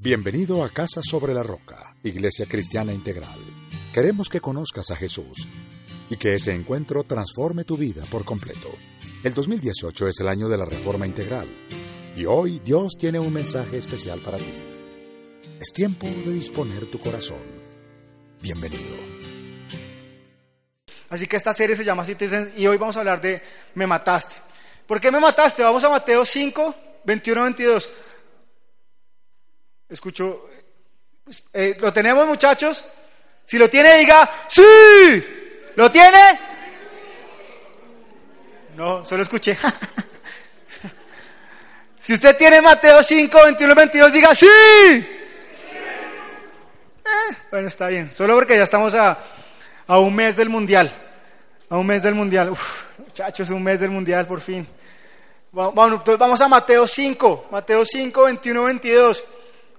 Bienvenido a Casa sobre la Roca, Iglesia Cristiana Integral. Queremos que conozcas a Jesús y que ese encuentro transforme tu vida por completo. El 2018 es el año de la Reforma Integral y hoy Dios tiene un mensaje especial para ti. Es tiempo de disponer tu corazón. Bienvenido. Así que esta serie se llama Citizen y hoy vamos a hablar de Me mataste. ¿Por qué me mataste? Vamos a Mateo 5, 21, 22. Escucho, eh, ¿lo tenemos muchachos? Si lo tiene, diga, sí. ¿Lo tiene? No, solo escuché. si usted tiene Mateo 5, 21, 22, diga, sí. Eh, bueno, está bien, solo porque ya estamos a, a un mes del mundial. A un mes del mundial. Uf, muchachos, un mes del mundial, por fin. Entonces vamos a Mateo 5, Mateo 5, 21, 22.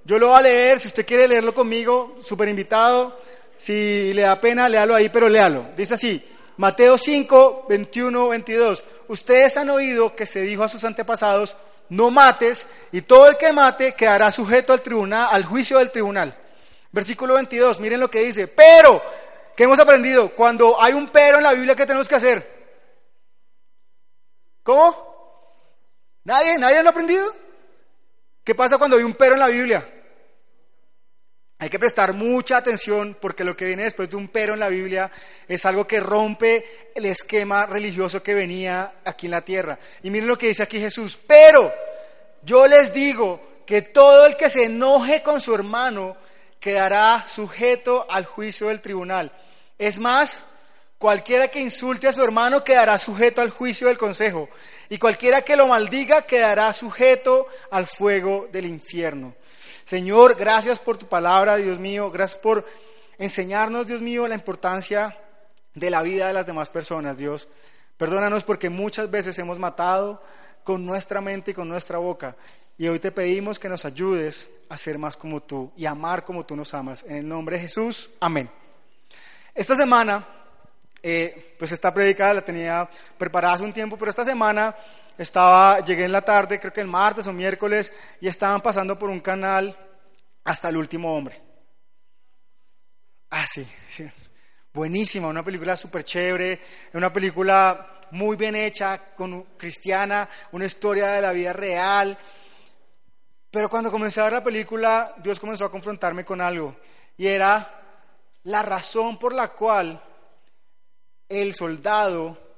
Yo lo voy a leer, si usted quiere leerlo conmigo, súper invitado. Si le da pena, léalo ahí, pero léalo. Dice así, Mateo 5, 21, 22. Ustedes han oído que se dijo a sus antepasados, no mates, y todo el que mate quedará sujeto al tribunal, al juicio del tribunal. Versículo 22, miren lo que dice. Pero, ¿qué hemos aprendido? Cuando hay un pero en la Biblia, ¿qué tenemos que hacer? ¿Cómo? ¿Nadie? ¿Nadie lo ha aprendido? ¿Qué pasa cuando hay un pero en la Biblia? Hay que prestar mucha atención porque lo que viene después de un pero en la Biblia es algo que rompe el esquema religioso que venía aquí en la tierra. Y miren lo que dice aquí Jesús. Pero yo les digo que todo el que se enoje con su hermano quedará sujeto al juicio del tribunal. Es más, cualquiera que insulte a su hermano quedará sujeto al juicio del consejo. Y cualquiera que lo maldiga quedará sujeto al fuego del infierno. Señor, gracias por tu palabra, Dios mío. Gracias por enseñarnos, Dios mío, la importancia de la vida de las demás personas, Dios. Perdónanos porque muchas veces hemos matado con nuestra mente y con nuestra boca. Y hoy te pedimos que nos ayudes a ser más como tú y amar como tú nos amas. En el nombre de Jesús, amén. Esta semana, eh, pues esta predicada la tenía preparada hace un tiempo, pero esta semana estaba, llegué en la tarde, creo que el martes o miércoles, y estaban pasando por un canal hasta el último hombre. Ah, sí. Buenísima, una película súper chévere, una película muy bien hecha, con cristiana, una historia de la vida real. Pero cuando comencé a ver la película, Dios comenzó a confrontarme con algo, y era la razón por la cual el soldado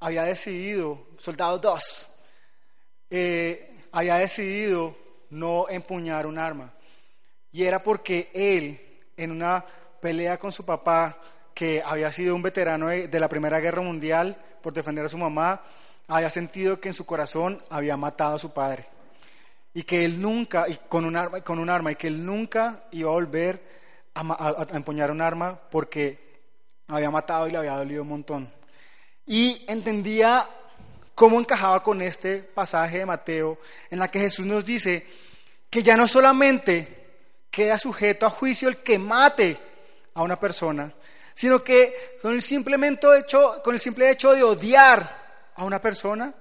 había decidido, soldado 2, eh, había decidido no empuñar un arma. Y era porque él, en una pelea con su papá, que había sido un veterano de, la Primera Guerra Mundial por defender a su mamá, había sentido que en su corazón había matado a su padre. Y que él nunca, y con un arma, con un arma y que él nunca iba a volver a, a empuñar un arma porque había matado y le había dolido un montón. Y entendía cómo encajaba con este pasaje de Mateo en la que Jesús nos dice que ya no solamente queda sujeto a juicio el que mate a una persona, sino que con el, simplemente hecho, con el simple hecho de odiar a una persona,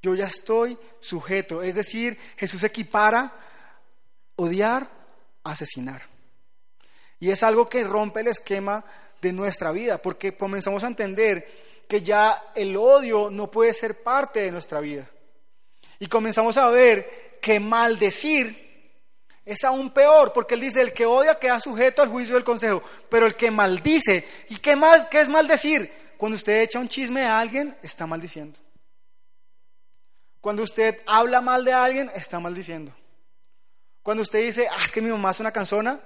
yo ya estoy sujeto. Es decir, Jesús equipara odiar a asesinar. Y es algo que rompe el esquema de nuestra vida, porque comenzamos a entender que ya el odio no puede ser parte de nuestra vida. Y comenzamos a ver que maldecir es aún peor, porque él dice, el que odia queda sujeto al juicio del consejo, pero el que maldice, ¿y qué, más, qué es maldecir? Cuando usted echa un chisme a alguien, está maldiciendo. Cuando usted habla mal de alguien, está maldiciendo. Cuando usted dice, ah, es que mi mamá es una canzona,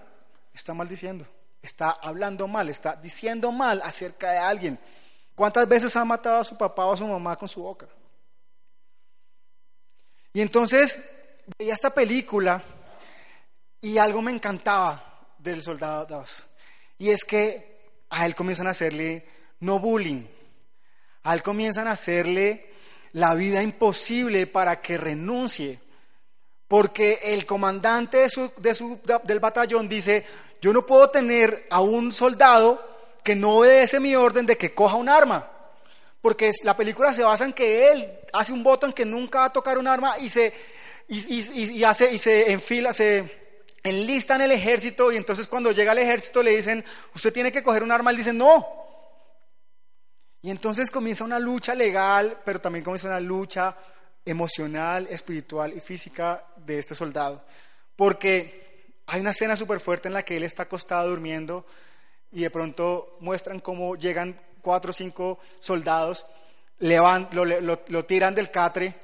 está maldiciendo. Está hablando mal, está diciendo mal acerca de alguien. ¿Cuántas veces ha matado a su papá o a su mamá con su boca? Y entonces veía esta película y algo me encantaba del Soldado 2. Y es que a él comienzan a hacerle no bullying. A él comienzan a hacerle la vida imposible para que renuncie. Porque el comandante de su, de su, del batallón dice, yo no puedo tener a un soldado que no obedece mi orden de que coja un arma. Porque la película se basa en que él hace un voto en que nunca va a tocar un arma y se, y, hace, y se enfila, se enlistan el ejército y entonces cuando llega el ejército le dicen, usted tiene que coger un arma, él dice, no. Y entonces comienza una lucha legal, pero también comienza una lucha emocional, espiritual y física de este soldado. Porque hay una escena súper fuerte en la que él está acostado durmiendo y de pronto muestran cómo llegan cuatro o cinco soldados, le lo, lo tiran del catre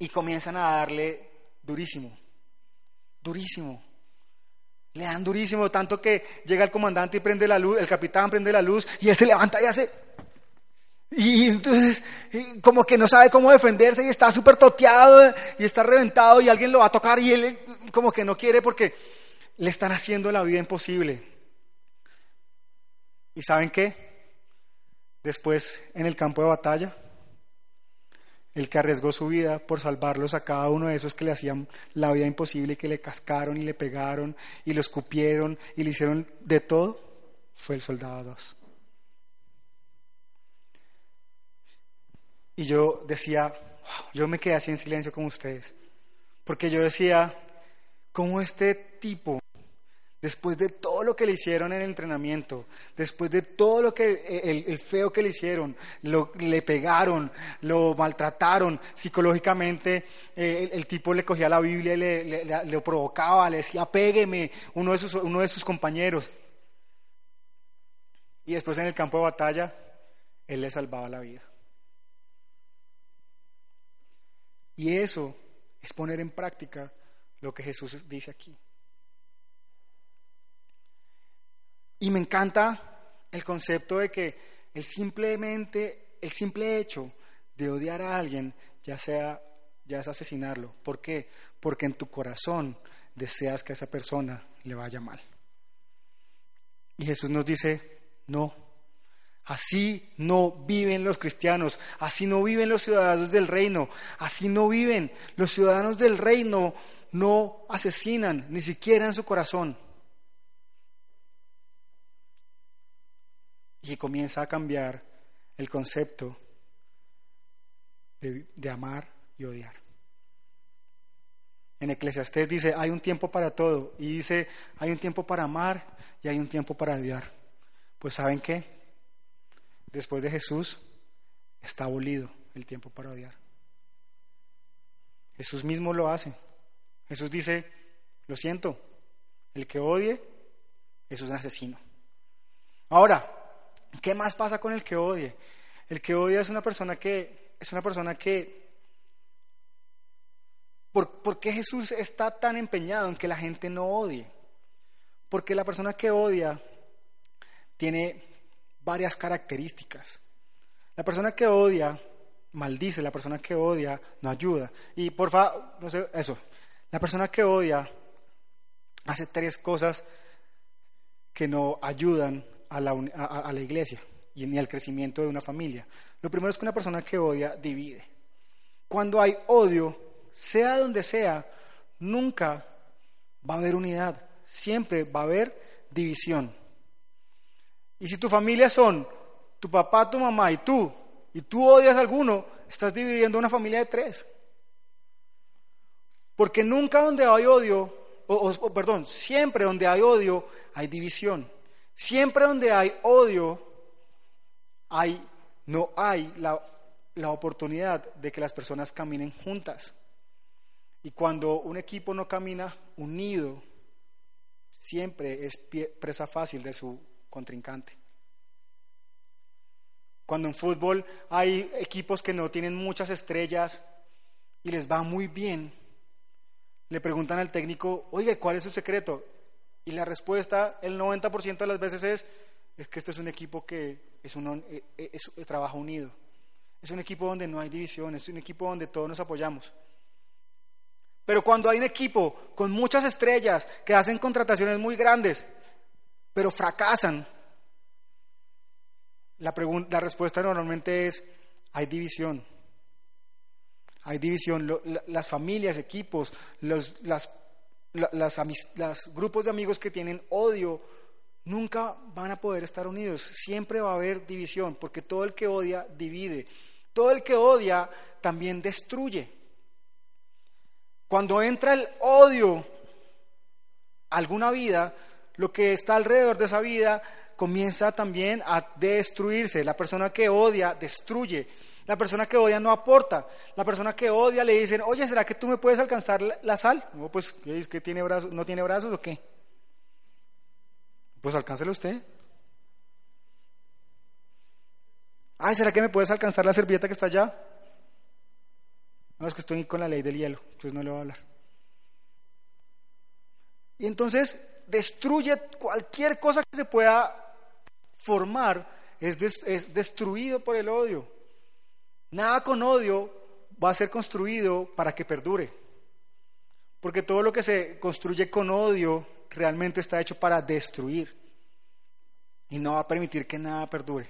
y comienzan a darle durísimo, durísimo. Le dan durísimo, tanto que llega el comandante y prende la luz, el capitán prende la luz y él se levanta y hace... Y entonces como que no sabe cómo defenderse y está súper toteado y está reventado y alguien lo va a tocar y él como que no quiere porque le están haciendo la vida imposible. ¿Y saben qué? Después en el campo de batalla el que arriesgó su vida por salvarlos a cada uno de esos que le hacían la vida imposible y que le cascaron y le pegaron y lo escupieron y le hicieron de todo, fue el soldado 2. Y yo decía, yo me quedé así en silencio con ustedes, porque yo decía, ¿cómo este tipo después de todo lo que le hicieron en el entrenamiento, después de todo lo que eh, el, feo que le hicieron, lo, le pegaron, lo maltrataron psicológicamente, eh, el, tipo le cogía la Biblia y le, provocaba, le decía, pégueme, uno de, sus, uno de sus compañeros. Y después en el campo de batalla, él le salvaba la vida. Y eso es poner en práctica lo que Jesús dice aquí. Y me encanta el concepto de que el simplemente, el simple hecho de odiar a alguien ya sea, ya es asesinarlo. ¿Por qué? Porque en tu corazón deseas que a esa persona le vaya mal. Y Jesús nos dice, no, así no viven los cristianos, así no viven los ciudadanos del reino, así no viven. Los ciudadanos del reino no asesinan, ni siquiera en su corazón. Y comienza a cambiar el concepto de, amar y odiar. En Eclesiastés dice, hay un tiempo para todo, y dice, hay un tiempo para amar y hay un tiempo para odiar. Pues ¿saben qué? Después de Jesús está abolido el tiempo para odiar. Jesús mismo lo hace. Jesús dice, lo siento, el que odie, es un asesino. Ahora, ¿Qué más pasa con el que odie? El que odia es una persona que es una persona que ¿por, qué Jesús está tan empeñado en que la gente no odie? Porque la persona que odia tiene varias características. La persona que odia maldice, la persona que odia no ayuda. Y por favor, no sé, eso. La persona que odia hace tres cosas que no ayudan a la, iglesia y ni al crecimiento de una familia. Lo primero es que una persona que odia divide. Cuando hay odio, sea donde sea, nunca va a haber unidad, siempre va a haber división. Y si tu familia son tu papá, tu mamá y tú, y tú odias a alguno, estás dividiendo una familia de tres. Porque nunca donde hay odio, o perdón, siempre donde hay odio, hay división. Siempre donde hay odio, hay, no hay la, oportunidad de que las personas caminen juntas. Y cuando un equipo no camina unido, siempre es presa fácil de su contrincante. Cuando en fútbol hay equipos que no tienen muchas estrellas y les va muy bien, le preguntan al técnico, oye, ¿cuál es su secreto? Y la respuesta, el 90% de las veces es, es que este es un equipo que es un, eh, eh, es, trabajo unido. Es un equipo donde no hay división, es un equipo donde todos nos apoyamos. Pero cuando hay un equipo con muchas estrellas que hacen contrataciones muy grandes, pero fracasan, la, la respuesta normalmente es, hay división. Hay división. las familias, equipos, los, las los grupos de amigos que tienen odio nunca van a poder estar unidos. Siempre va a haber división, porque todo el que odia divide. Todo el que odia también destruye. Cuando entra el odio alguna vida, lo que está alrededor de esa vida comienza también a destruirse. La persona que odia destruye. La persona que odia no aporta. La persona que odia le dicen, oye, ¿será que tú me puedes alcanzar la sal? No, pues, ¿que tiene brazos, ¿no tiene brazos o qué? Pues alcáncelo usted. Ay, ¿será que me puedes alcanzar la servilleta que está allá? No, es que estoy con la ley del hielo, entonces no le voy a hablar. Y entonces destruye cualquier cosa que se pueda formar, es, es destruido por el odio. Nada con odio va a ser construido para que perdure. Porque todo lo que se construye con odio realmente está hecho para destruir. Y no va a permitir que nada perdure.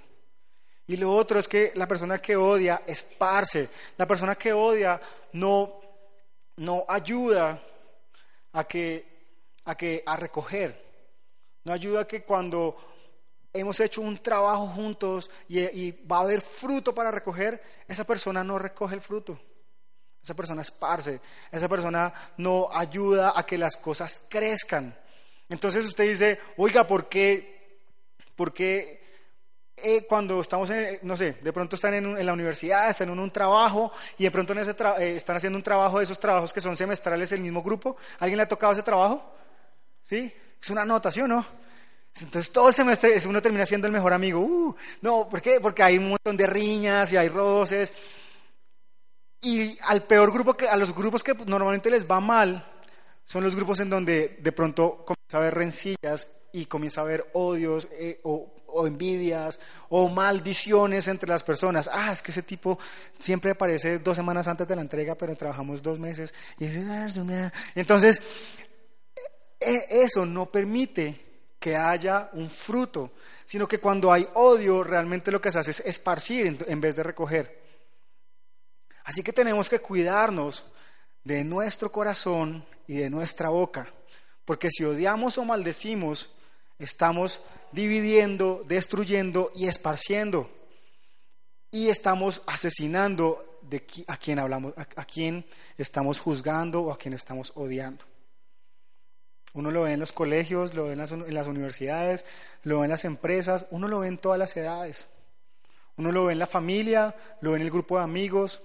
Y lo otro es que la persona que odia esparce. La persona que odia no, no ayuda a que, a que a recoger. No ayuda a que cuando hemos hecho un trabajo juntos y, va a haber fruto para recoger, esa persona no recoge el fruto. Esa persona esparce, esa persona no ayuda a que las cosas crezcan. Entonces usted dice, oiga, ¿por qué, por qué eh, cuando estamos, en, no sé, de pronto están en, la universidad, están en un trabajo y de pronto en ese eh, están haciendo un trabajo de esos trabajos que son semestrales el mismo grupo? ¿Alguien le ha tocado ese trabajo? ¿Sí? Es una anotación, ¿no? Entonces todo el semestre uno termina siendo el mejor amigo. Uh, no, ¿por qué? Porque hay un montón de riñas y hay roces. Y al peor grupo que, a los grupos que normalmente les va mal, son los grupos en donde de pronto comienza a haber rencillas y comienza a haber odios eh, o, envidias o maldiciones entre las personas. Ah, es que ese tipo siempre aparece dos semanas antes de la entrega, pero trabajamos dos meses. Y, ah, entonces, e, e, eso no permite que haya un fruto, sino que cuando hay odio realmente lo que se hace es esparcir en vez de recoger. Así que tenemos que cuidarnos de nuestro corazón y de nuestra boca, porque si odiamos o maldecimos, estamos dividiendo, destruyendo y esparciendo. Y estamos asesinando de a quien hablamos, a, quien estamos juzgando o a quien estamos odiando. Uno lo ve en los colegios, lo ve en las, universidades, lo ve en las empresas, uno lo ve en todas las edades. Uno lo ve en la familia, lo ve en el grupo de amigos.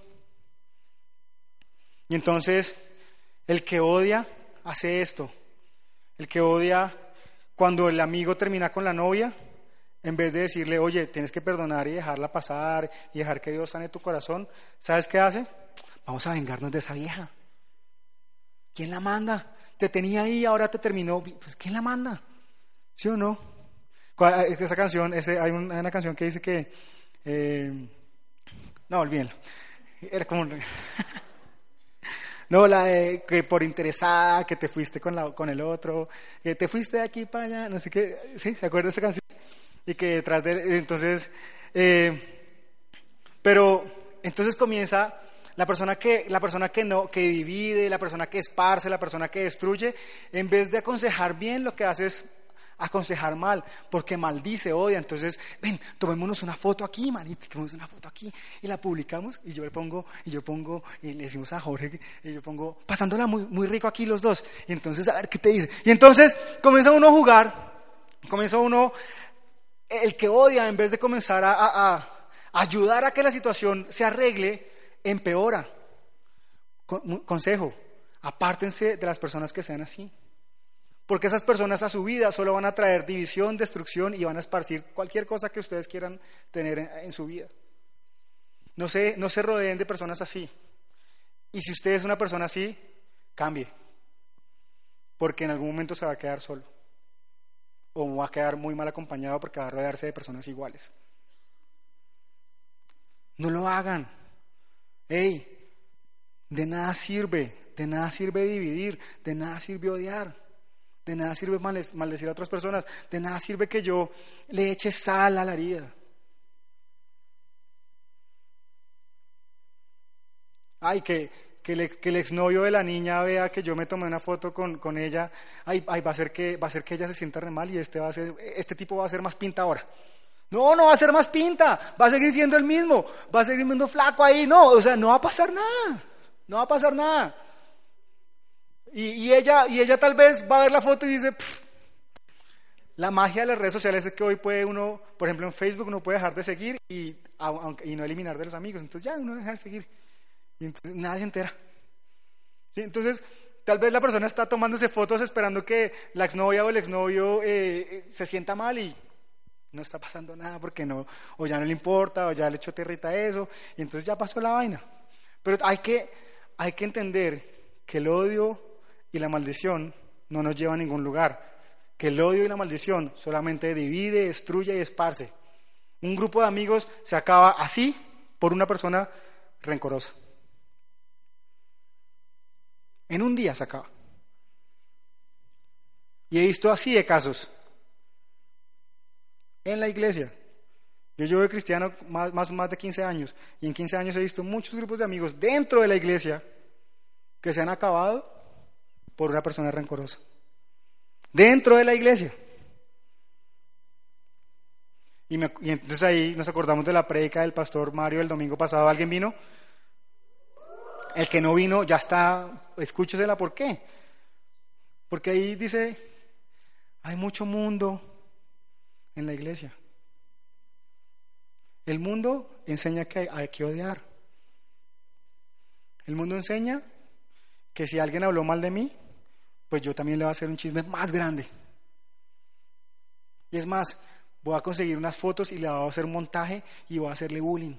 Y entonces, el que odia hace esto. El que odia, cuando el amigo termina con la novia, en vez de decirle, oye, tienes que perdonar y dejarla pasar y dejar que Dios sane tu corazón, ¿sabes qué hace? Vamos a vengarnos de esa vieja. ¿Quién la manda? Te tenía ahí, ahora te terminó. Pues, ¿Quién la manda? ¿Sí o no? Esa canción, ese, hay, una, canción que dice que. Eh, no, olvídenlo. Era como. no, la de que por interesada, que te fuiste con, la, con el otro, que te fuiste de aquí para allá, no sé qué. ¿Sí? ¿Se acuerda de esa canción? Y que detrás de. Entonces. Eh, pero entonces comienza la persona que, la persona que no, que divide, la persona que esparce, la persona que destruye, en vez de aconsejar bien, lo que hace es aconsejar mal, porque maldice, odia. Entonces, ven, tomémonos una foto aquí, manito, tomémonos una foto aquí y la publicamos y yo le pongo, y yo pongo, y le decimos a Jorge, y yo pongo, pasándola muy, muy rico aquí los dos. Y entonces, a ver qué te dice. Y entonces comienza uno a jugar, comienza uno, el que odia, en vez de comenzar a, a ayudar a que la situación se arregle, empeora. Consejo, apártense de las personas que sean así. Porque esas personas a su vida solo van a traer división, destrucción y van a esparcir cualquier cosa que ustedes quieran tener en, su vida. No se, no se rodeen de personas así. Y si usted es una persona así, cambie. Porque en algún momento se va a quedar solo. O va a quedar muy mal acompañado porque va a rodearse de personas iguales. No lo hagan. Hey, de nada sirve, de nada sirve dividir, de nada sirve odiar, de nada sirve maldecir a otras personas, de nada sirve que yo le eche sal a la herida. Ay, que, que, el exnovio de la niña vea que yo me tomé una foto con, con ella, ay, ay, va, a ser que, va a ser que ella se sienta re mal y este, va a ser, este tipo va a ser más pinta ahora. No, no va a ser más pinta, va a seguir siendo el mismo, va a seguir siendo flaco ahí, no, o sea, no va a pasar nada, no va a pasar nada. Y, ella, y ella tal vez va a ver la foto y dice, la magia de las redes sociales es que hoy puede uno, por ejemplo en Facebook, uno puede dejar de seguir y, y no eliminar de los amigos. Entonces ya uno deja de seguir. Y entonces se entera. Entonces, tal vez la persona está tomándose fotos esperando que la exnovia o el exnovio eh, eh, se sienta mal y no está pasando nada porque no, o ya no le importa, o ya le echó territa eso, y entonces ya pasó la vaina. Pero hay que, hay que entender que el odio y la maldición no nos lleva a ningún lugar, que el odio y la maldición solamente divide, destruye y esparce. Un grupo de amigos se acaba así por una persona rencorosa. En un día se acaba. Y he visto así de casos en la iglesia. Yo llevo cristiano más, más, más de 15 años y en 15 años he visto muchos grupos de amigos dentro de la iglesia que se han acabado por una persona rencorosa. Dentro de la iglesia. Y, y, entonces ahí nos acordamos de la prédica del pastor Mario el domingo pasado. ¿Alguien vino? El que no vino ya está, escúchesela, ¿por qué? Porque ahí dice, hay mucho mundo, en la iglesia. El mundo enseña que hay que odiar. El mundo enseña que si alguien habló mal de mí, pues yo también le voy a hacer un chisme más grande. Y es más, voy a conseguir unas fotos y le voy a hacer montaje y voy a hacerle bullying.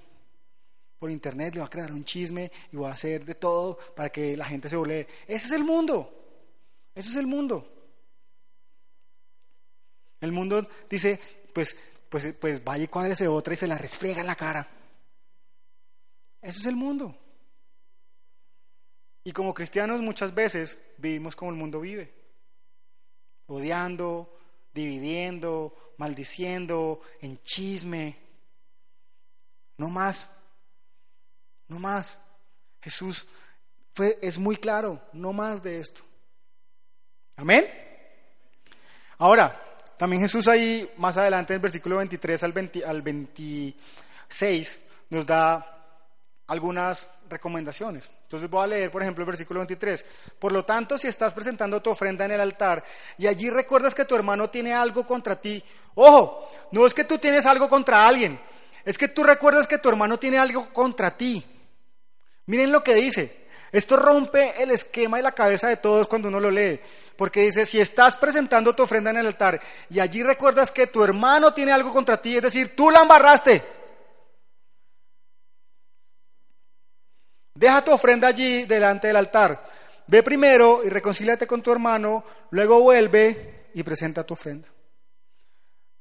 Por internet le voy a crear un chisme y voy a hacer de todo para que la gente se volee. Ese es el mundo. Ese es el mundo. El mundo dice, pues, pues, pues vaya y cuádrese otra y se la resfriega en la cara. Eso es el mundo. Y como cristianos muchas veces vivimos como el mundo vive, odiando, dividiendo, maldiciendo, en chisme. No más, no más. Jesús fue, es muy claro, no más de esto. Amén. Ahora, también Jesús ahí, más adelante, en el versículo 23 al, 26, nos da algunas recomendaciones. Entonces voy a leer, por ejemplo, el versículo 23. Por lo tanto, si estás presentando tu ofrenda en el altar y allí recuerdas que tu hermano tiene algo contra ti, ojo, no es que tú tienes algo contra alguien, es que tú recuerdas que tu hermano tiene algo contra ti. Miren lo que dice. Esto rompe el esquema y la cabeza de todos cuando uno lo lee, porque dice, si estás presentando tu ofrenda en el altar y allí recuerdas que tu hermano tiene algo contra ti, es decir, tú la embarraste, deja tu ofrenda allí delante del altar, ve primero y reconcíliate con tu hermano, luego vuelve y presenta tu ofrenda.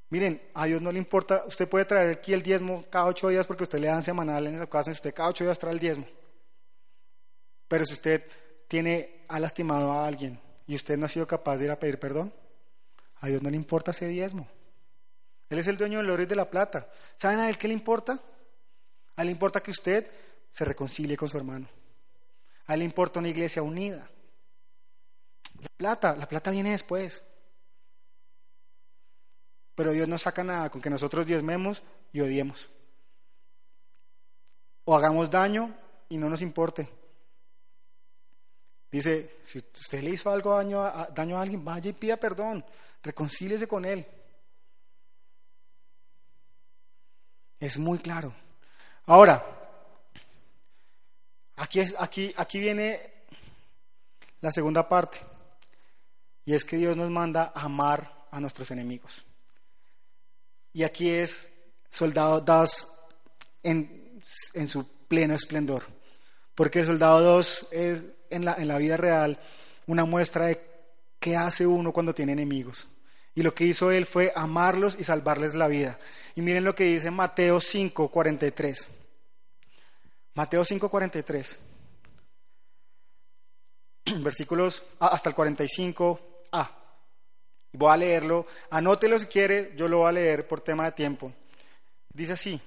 Miren, a Dios no le importa, usted puede traer aquí el diezmo cada ocho días porque usted le dan semanal en esa y usted cada ocho días trae el diezmo. Pero si usted tiene, ha lastimado a alguien y usted no ha sido capaz de ir a pedir perdón, a Dios no le importa ese diezmo. Él es el dueño del oro y de la plata. ¿Saben a él qué le importa? A él le importa que usted se reconcilie con su hermano. A él le importa una iglesia unida. La plata, la plata viene después. Pero Dios no saca nada con que nosotros diezmemos y odiemos. O hagamos daño y no nos importe. Dice, si usted le hizo algo daño a, daño a alguien, vaya y pida perdón, reconcíliese con él. Es muy claro. Ahora, aquí, es, aquí, aquí viene la segunda parte, y es que Dios nos manda a amar a nuestros enemigos. Y aquí es soldado 2 en, en su pleno esplendor, porque soldado 2 es en la, en la vida real una muestra de qué hace uno cuando tiene enemigos. Y lo que hizo él fue amarlos y salvarles la vida. Y miren lo que dice Mateo 5, 43. Mateo 5, 43. Versículos hasta el 45. Ah, voy a leerlo. Anótelo si quiere, yo lo voy a leer por tema de tiempo. Dice así: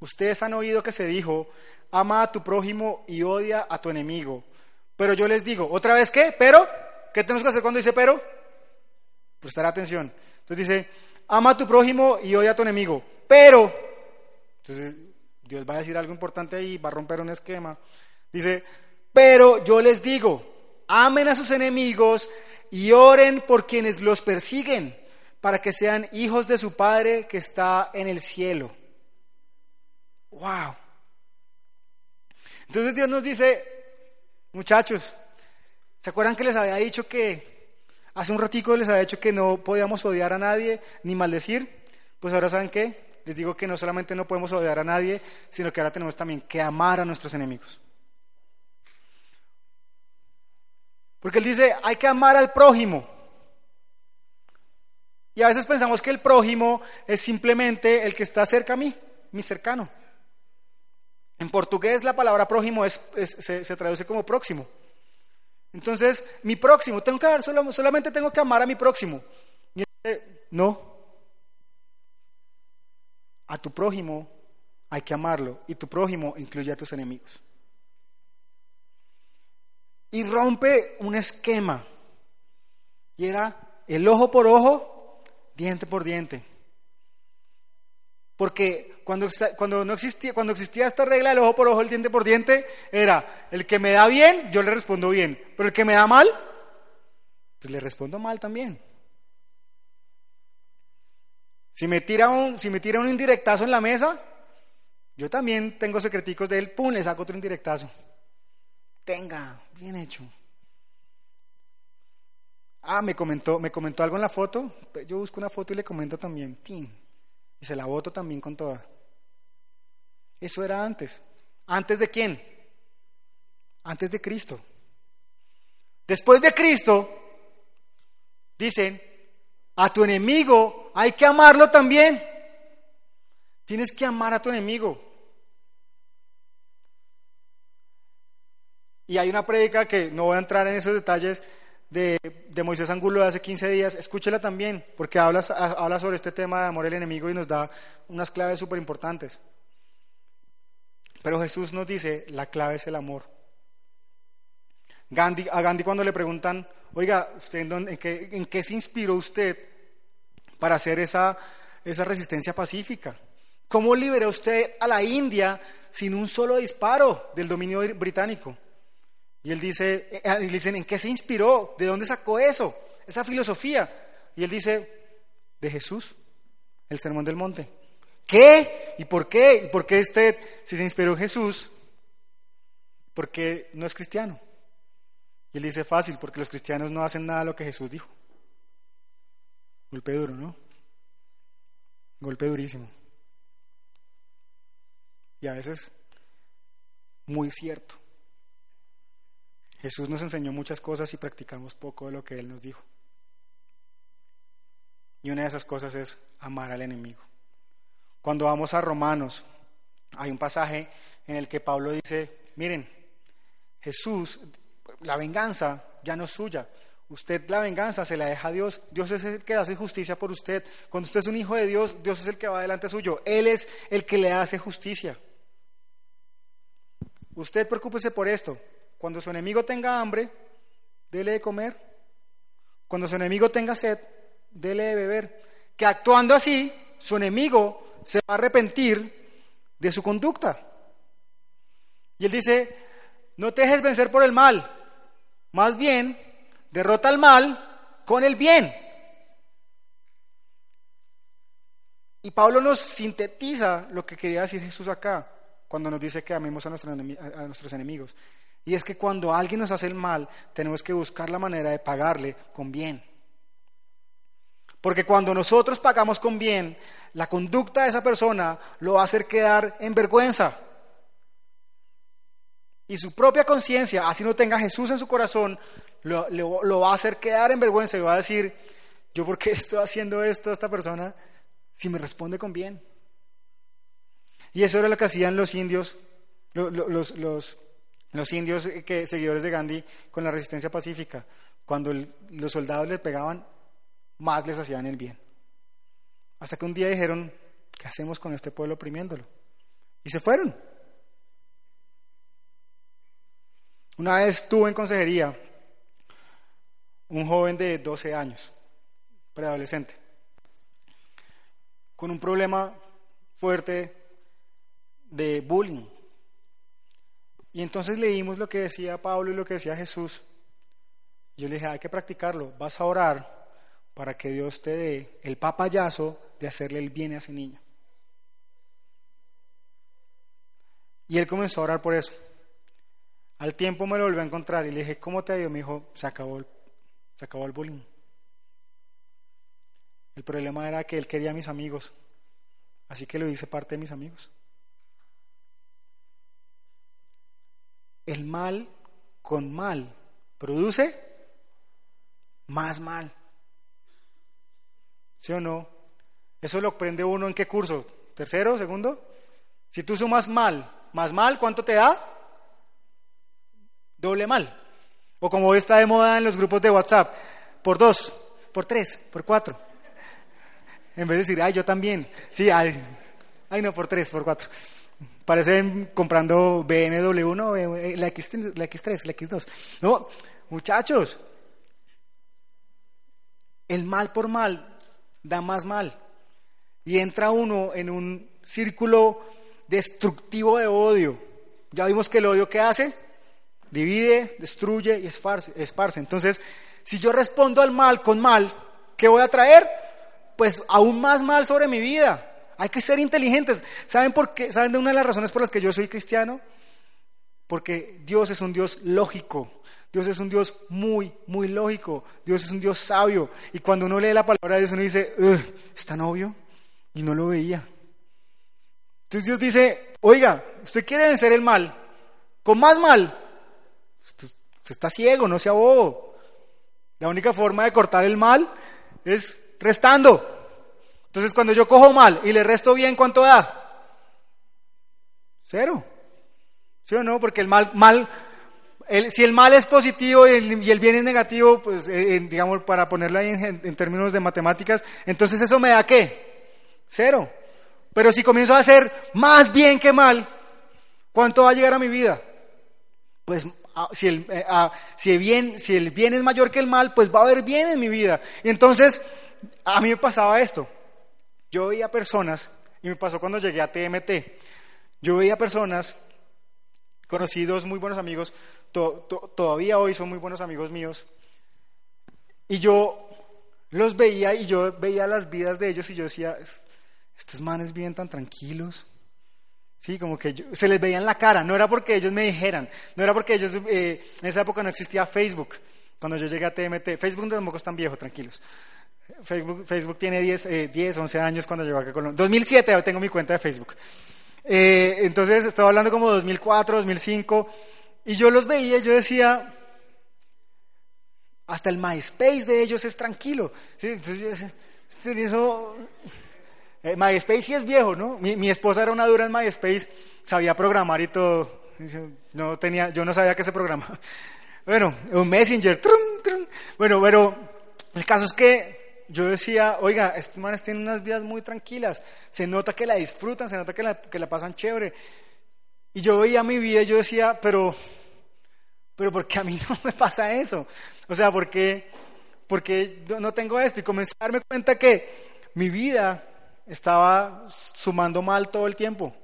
Ustedes han oído que se dijo: Ama a tu prójimo y odia a tu enemigo. Pero yo les digo, ¿otra vez qué? ¿Pero? ¿Qué tenemos que hacer cuando dice pero? Prestar atención. Entonces dice, ama a tu prójimo y odia a tu enemigo. Pero, entonces Dios va a decir algo importante ahí, va a romper un esquema. Dice, pero yo les digo, amen a sus enemigos y oren por quienes los persiguen, para que sean hijos de su Padre que está en el cielo. ¡Wow! Entonces Dios nos dice, muchachos, ¿se acuerdan que les había dicho que hace un ratico les había dicho que no podíamos odiar a nadie ni maldecir? Pues ahora saben qué? Les digo que no solamente no podemos odiar a nadie, sino que ahora tenemos también que amar a nuestros enemigos. Porque él dice, hay que amar al prójimo. Y a veces pensamos que el prójimo es simplemente el que está cerca a mí, mi cercano. En portugués la palabra prójimo es, se, traduce como próximo. Entonces, mi próximo, tengo que solamente tengo que amar a mi próximo. No. A tu prójimo hay que amarlo y tu prójimo incluye a tus enemigos y rompe un esquema. Y era el ojo por ojo, diente por diente. Porque cuando, cuando, no existía, cuando existía esta regla del ojo por ojo, el diente por diente, era el que me da bien, yo le respondo bien. Pero el que me da mal, pues le respondo mal también. Si me tira un, si me tira un indirectazo en la mesa, yo también tengo secreticos de él, pum, le saco otro indirectazo. Tenga, bien hecho. Ah, me comentó, me comentó algo en la foto. Yo busco una foto y le comento también. Tin. Y se la voto también con toda. Eso era antes. ¿Antes de quién? Antes de Cristo. Después de Cristo, dicen, a tu enemigo hay que amarlo también. Tienes que amar a tu enemigo. Y hay una prédica que no voy a entrar en esos detalles de, Moisés Angulo de hace 15 días, escúchela también, porque habla, habla sobre este tema de amor al enemigo y nos da unas claves súper importantes. Pero Jesús nos dice, la clave es el amor. Gandhi, a Gandhi cuando le preguntan, oiga, ¿usted en, qué, en qué se inspiró usted para hacer esa, esa resistencia pacífica? ¿Cómo liberó usted a la India sin un solo disparo del dominio británico? Y él dice, eh, y le dicen, ¿en qué se inspiró? ¿De dónde sacó eso? Esa filosofía. Y él dice, de Jesús, el sermón del monte. ¿Qué? ¿Y por qué? ¿Y por qué usted, si se inspiró en Jesús, por qué no es cristiano? Y él dice, fácil, porque los cristianos no hacen nada de lo que Jesús dijo. Golpe duro, ¿no? Golpe durísimo. Y a veces muy cierto. Jesús nos enseñó muchas cosas y practicamos poco de lo que Él nos dijo. Y una de esas cosas es amar al enemigo. Cuando vamos a Romanos, hay un pasaje en el que Pablo dice, miren, Jesús, la venganza ya no es suya. Usted la venganza se la deja a Dios. Dios es el que hace justicia por usted. Cuando usted es un hijo de Dios, Dios es el que va delante suyo. Él es el que le hace justicia. Usted preocúpese por esto. Cuando su enemigo tenga hambre, dele de comer. Cuando su enemigo tenga sed, dele de beber. Que actuando así, su enemigo se va a arrepentir de su conducta. Y él dice, no te dejes vencer por el mal, más bien derrota al mal con el bien. Y Pablo nos sintetiza lo que quería decir Jesús acá, cuando nos dice que amemos a, a nuestros enemigos. Y es que cuando alguien nos hace el mal, tenemos que buscar la manera de pagarle con bien. Porque cuando nosotros pagamos con bien, la conducta de esa persona lo va a hacer quedar en vergüenza. Y su propia conciencia, así no tenga Jesús en su corazón, lo, lo, va a hacer quedar en vergüenza y va a decir, yo por qué estoy haciendo esto a esta persona si me responde con bien. Y eso era lo que hacían los indios, los, los los indios que, seguidores de Gandhi con la resistencia pacífica, cuando los soldados les pegaban, más les hacían el bien. Hasta que un día dijeron, ¿qué hacemos con este pueblo oprimiéndolo? Y se fueron. Una vez tuve en consejería un joven de 12 años, preadolescente, con un problema fuerte de bullying y entonces leímos lo que decía Pablo y lo que decía Jesús. Yo le dije, hay que practicarlo, vas a orar para que Dios te dé el papayazo de hacerle el bien a ese niño. Y él comenzó a orar por eso. Al tiempo me lo volvió a encontrar y le dije, ¿cómo te ha ido? Me dijo, se acabó el, se acabó el bullying. El problema era que él quería a mis amigos, así que lo hice parte de mis amigos. El mal con mal produce más mal. ¿Sí o no? Eso lo aprende uno en qué curso? ¿Tercero? ¿Segundo? Si tú sumas mal, más mal, ¿cuánto te da? Doble mal. O como está de moda en los grupos de WhatsApp, por dos, por tres, por cuatro. En vez de decir, ay, yo también. Sí, ay, ay no, por tres, por cuatro. Parecen comprando BMW, no, eh, la, X, la X3, la X2. No, muchachos, el mal por mal da más mal. Y entra uno en un círculo destructivo de odio. Ya vimos que el odio que hace, divide, destruye y esparce, esparce. Entonces, si yo respondo al mal con mal, ¿qué voy a traer? Pues aún más mal sobre mi vida. Hay que ser inteligentes. ¿Saben por qué? ¿Saben de una de las razones por las que yo soy cristiano? Porque Dios es un Dios lógico. Dios es un Dios muy, muy lógico. Dios es un Dios sabio. Y cuando uno lee la palabra de Dios, uno dice, ¿es tan obvio? Y no lo veía. Entonces Dios dice, oiga, usted quiere vencer el mal, con más mal. Usted, está ciego, no sea bobo. La única forma de cortar el mal es restando. Entonces cuando yo cojo mal y le resto bien, ¿cuánto da? Cero. ¿Sí o no? Porque el mal, mal si el mal es positivo y el, bien es negativo, pues eh, eh, digamos para ponerlo ahí en, términos de matemáticas, entonces eso me da qué? Cero. Pero si comienzo a hacer más bien que mal, ¿cuánto va a llegar a mi vida? Pues ah, si el, eh, ah, si, bien, si el bien es mayor que el mal, pues va a haber bien en mi vida. Y entonces, a mí me pasaba esto. Yo veía personas, y me pasó cuando llegué a TMT, yo veía personas, conocí dos muy buenos amigos, todavía hoy son muy buenos amigos míos. Y yo los veía y yo veía las vidas de ellos y yo decía, estos manes viven tan tranquilos. Sí, como que se les veía en la cara, no era porque ellos me dijeran, no era porque ellos, eh, en esa época no existía Facebook, cuando yo llegué a TMT, Facebook tampoco es tan viejo, tranquilos. Facebook, Facebook tiene 10, 10, 11 años cuando llegó acá a Colombia. 2007 tengo mi cuenta de Facebook. Eh, entonces estaba hablando como 2004, 2005. Y yo los veía y yo decía, hasta el MySpace de ellos es tranquilo. ¿Sí? Entonces yo eso, eh, MySpace sí es viejo, ¿no? Mi, esposa era una dura en MySpace, sabía programar y todo. No tenía, yo no sabía que se programa Bueno, un Messenger. Bueno, pero el caso es que yo decía, oiga, estos manes tienen unas vidas muy tranquilas. Se nota que la disfrutan, se nota que la, que la pasan chévere. Y yo veía mi vida y yo decía, pero, pero ¿por qué a mí no me pasa eso? O sea, ¿por qué, porque no tengo esto? Y comencé a darme cuenta que mi vida estaba sumando mal todo el tiempo.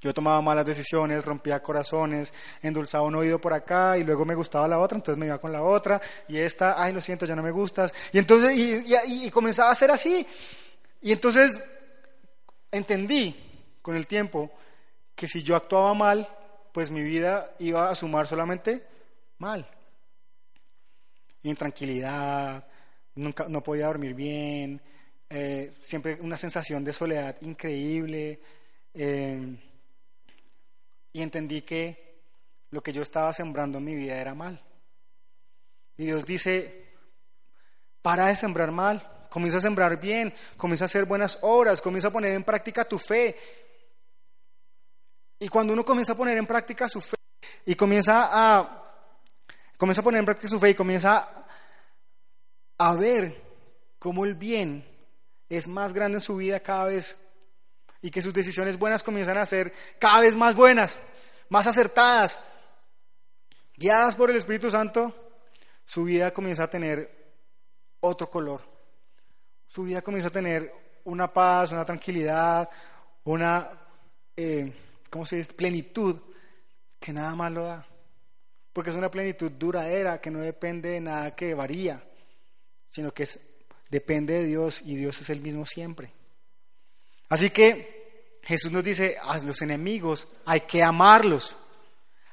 Yo tomaba malas decisiones, rompía corazones, endulzaba un oído por acá y luego me gustaba la otra, entonces me iba con la otra y esta, ay, lo siento, ya no me gustas. Y entonces, y, comenzaba a ser así. Y entonces entendí con el tiempo que si yo actuaba mal, pues mi vida iba a sumar solamente mal. Intranquilidad, nunca, no podía dormir bien, eh, siempre una sensación de soledad increíble. Eh, y entendí que lo que yo estaba sembrando en mi vida era mal. Y Dios dice, para de sembrar mal, comienza a sembrar bien, comienza a hacer buenas obras, comienza a poner en práctica tu fe, y cuando uno comienza a poner en práctica su fe y comienza a, comienza a poner en práctica su fe y comienza a ver cómo el bien es más grande en su vida cada vez y que sus decisiones buenas comienzan a ser cada vez más buenas, más acertadas, guiadas por el Espíritu Santo, su vida comienza a tener otro color. Su vida comienza a tener una paz, una tranquilidad, una... Eh, ¿cómo se dice? Plenitud que nada más lo da. porque es una plenitud duradera que no depende de nada que varía, sino que depende de Dios y Dios es el mismo siempre. Así que Jesús nos dice, a los enemigos hay que amarlos.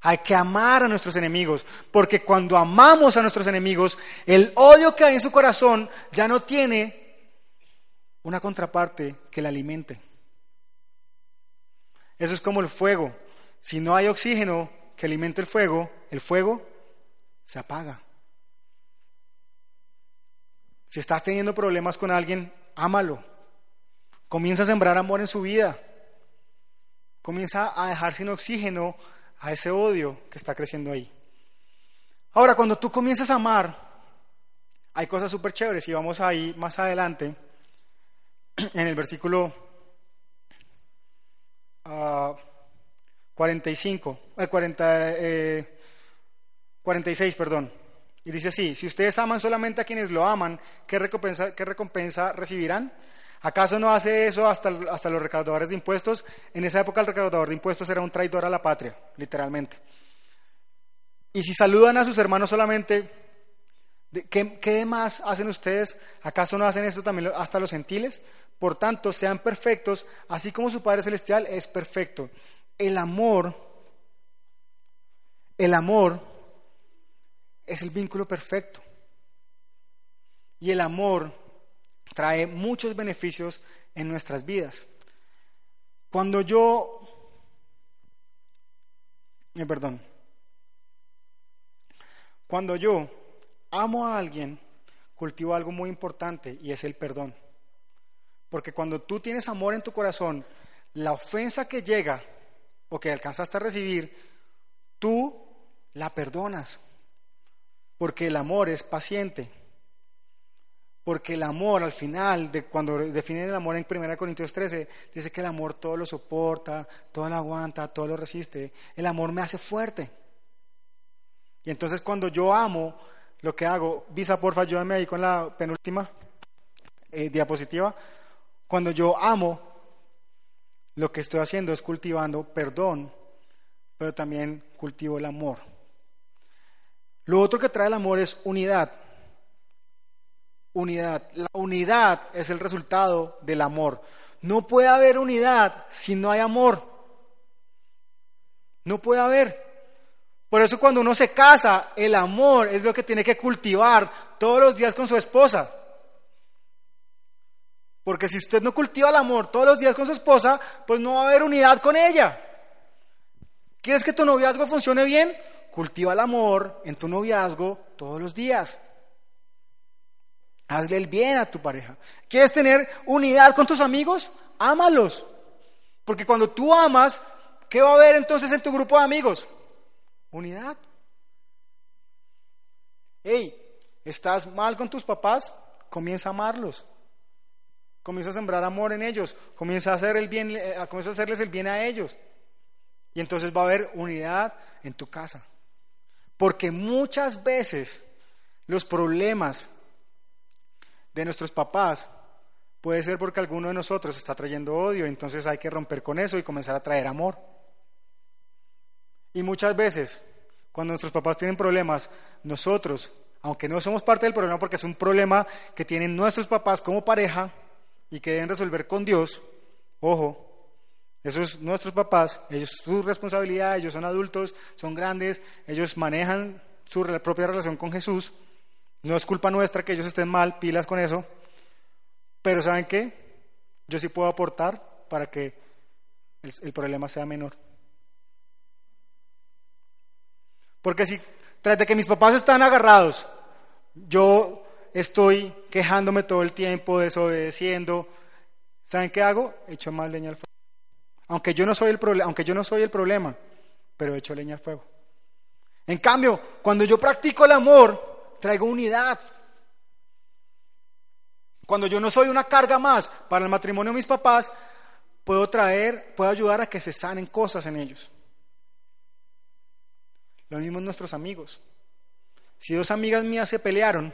Hay que amar a nuestros enemigos, porque cuando amamos a nuestros enemigos, el odio que hay en su corazón ya no tiene una contraparte que la alimente. Eso es como el fuego. Si no hay oxígeno que alimente el fuego, el fuego se apaga. Si estás teniendo problemas con alguien, ámalo. Comienza a sembrar amor en su vida. Comienza a dejar sin oxígeno a ese odio que está creciendo ahí. Ahora, cuando tú comienzas a amar, hay cosas súper chéveres y vamos ahí más adelante en el versículo 45, 40, 46, perdón. Y dice así, si ustedes aman solamente a quienes lo aman, ¿qué recompensa, qué recompensa recibirán? ¿Acaso no hace eso hasta, hasta los recaudadores de impuestos? En esa época el recaudador de impuestos era un traidor a la patria, literalmente. Y si saludan a sus hermanos solamente, ¿qué, qué más hacen ustedes? ¿Acaso no hacen esto también hasta los gentiles? Por tanto, sean perfectos, así como su Padre Celestial es perfecto. El amor, el amor es el vínculo perfecto. Y el amor trae muchos beneficios en nuestras vidas. Cuando yo, eh, perdón, cuando yo amo a alguien, cultivo algo muy importante y es el perdón. Porque cuando tú tienes amor en tu corazón, la ofensa que llega o que alcanzaste a recibir, tú la perdonas. Porque el amor es paciente. Porque el amor al final, cuando definen el amor en 1 Corintios 13, dice que el amor todo lo soporta, todo lo aguanta, todo lo resiste. El amor me hace fuerte. Y entonces cuando yo amo, lo que hago, Visa, porfa, ayúdame ahí con la penúltima eh, diapositiva. Cuando yo amo, lo que estoy haciendo es cultivando perdón, pero también cultivo el amor. Lo otro que trae el amor es unidad unidad. La unidad es el resultado del amor. No puede haber unidad si no hay amor. No puede haber. Por eso cuando uno se casa, el amor es lo que tiene que cultivar todos los días con su esposa. Porque si usted no cultiva el amor todos los días con su esposa, pues no va a haber unidad con ella. ¿Quieres que tu noviazgo funcione bien? Cultiva el amor en tu noviazgo todos los días. Hazle el bien a tu pareja. ¿Quieres tener unidad con tus amigos? Ámalos. Porque cuando tú amas, ¿qué va a haber entonces en tu grupo de amigos? Unidad. Hey, ¿estás mal con tus papás? Comienza a amarlos. Comienza a sembrar amor en ellos. Comienza a, hacer el bien, eh, comienza a hacerles el bien a ellos. Y entonces va a haber unidad en tu casa. Porque muchas veces los problemas de nuestros papás puede ser porque alguno de nosotros está trayendo odio, entonces hay que romper con eso y comenzar a traer amor. Y muchas veces, cuando nuestros papás tienen problemas, nosotros, aunque no somos parte del problema porque es un problema que tienen nuestros papás como pareja y que deben resolver con Dios, ojo, esos nuestros papás, ellos su responsabilidad, ellos son adultos, son grandes, ellos manejan su propia relación con Jesús, no es culpa nuestra que ellos estén mal, pilas con eso. Pero ¿saben qué? Yo sí puedo aportar para que el, problema sea menor. Porque si tras de que mis papás están agarrados, yo estoy quejándome todo el tiempo, desobedeciendo, ¿saben qué hago? Echo más leña al fuego. Aunque yo no soy el problema, aunque yo no soy el problema, pero echo leña al fuego. En cambio, cuando yo practico el amor, traigo unidad. Cuando yo no soy una carga más para el matrimonio de mis papás, puedo traer, puedo ayudar a que se sanen cosas en ellos. Lo mismo nuestros amigos. Si dos amigas mías se pelearon,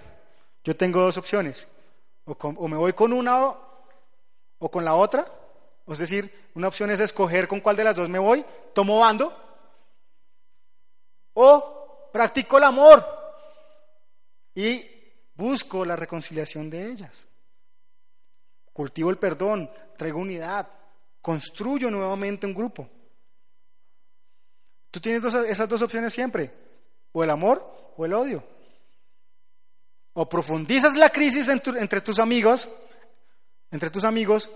yo tengo dos opciones. O, me voy con una o con la otra. Es decir, una opción es escoger con cuál de las dos me voy, tomo bando. O practico el amor y busco la reconciliación de ellas. Cultivo el perdón, traigo unidad, construyo nuevamente un grupo. Tú tienes esas dos opciones siempre, o el amor o el odio. O profundizas la crisis entre tus amigos, entre tus amigos,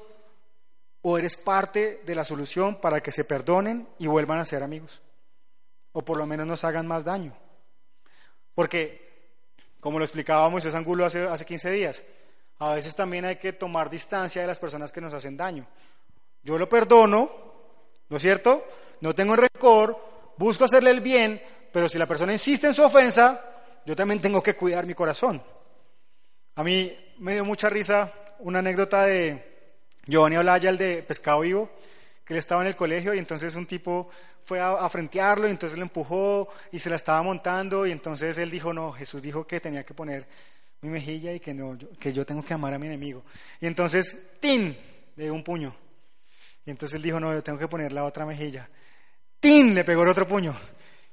o eres parte de la solución para que se perdonen y vuelvan a ser amigos. O por lo menos nos hagan más daño. Porque, como lo explicaba Moisés Angulo hace, hace 15 días, a veces también hay que tomar distancia de las personas que nos hacen daño. Yo lo perdono, ¿no es cierto? No tengo rencor, busco hacerle el bien, pero si la persona insiste en su ofensa, yo también tengo que cuidar mi corazón. A mí me dio mucha risa una anécdota de Giovanni Olaya, el de Pescado Vivo, que él estaba en el colegio y entonces un tipo fue a, frentearlo y entonces le empujó y se la estaba montando y entonces él dijo, no, Jesús dijo que tenía que poner mi mejilla y que, no, que yo tengo que amar a mi enemigo. Y entonces, ¡tin! Le dio un puño. Y entonces él dijo, no, yo tengo que poner la otra mejilla. ¡Tin! Le pegó el otro puño.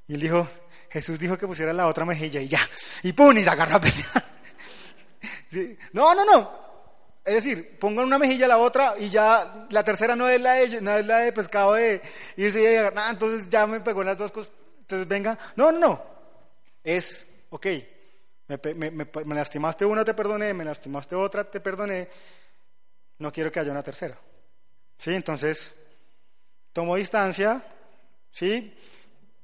Y él dijo, Jesús dijo que pusiera la otra mejilla y ya. Y ¡pum! Y se agarra a No, no, no. Es decir, pongan una mejilla a la otra y ya la tercera no es la de, no es la de pescado de irse y llegar. Ah, entonces ya me pegó las dos cosas. Entonces venga. No, no, no. Es, ok, me, me lastimaste una, te perdoné, me lastimaste otra, te perdoné. No quiero que haya una tercera. ¿Sí? Entonces, tomo distancia, ¿sí?